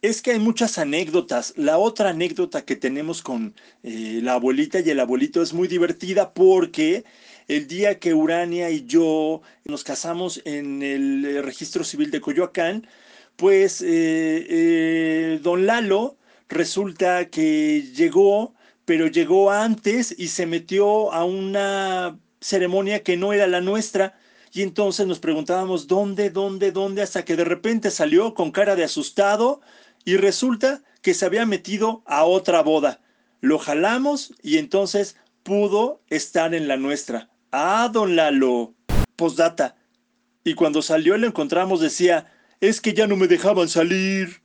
Es que hay muchas anécdotas. La otra anécdota que tenemos con eh, la abuelita y el abuelito es muy divertida porque el día que Urania y yo nos casamos en el eh, registro civil de Coyoacán, pues eh, don Lalo resulta que llegó, pero llegó antes y se metió a una ceremonia que no era la nuestra. Y entonces nos preguntábamos dónde, dónde, dónde, hasta que de repente salió con cara de asustado y resulta que se había metido a otra boda. Lo jalamos y entonces pudo estar en la nuestra. Ah, don Lalo. Postdata. Y cuando salió lo encontramos decía, es que ya no me dejaban salir.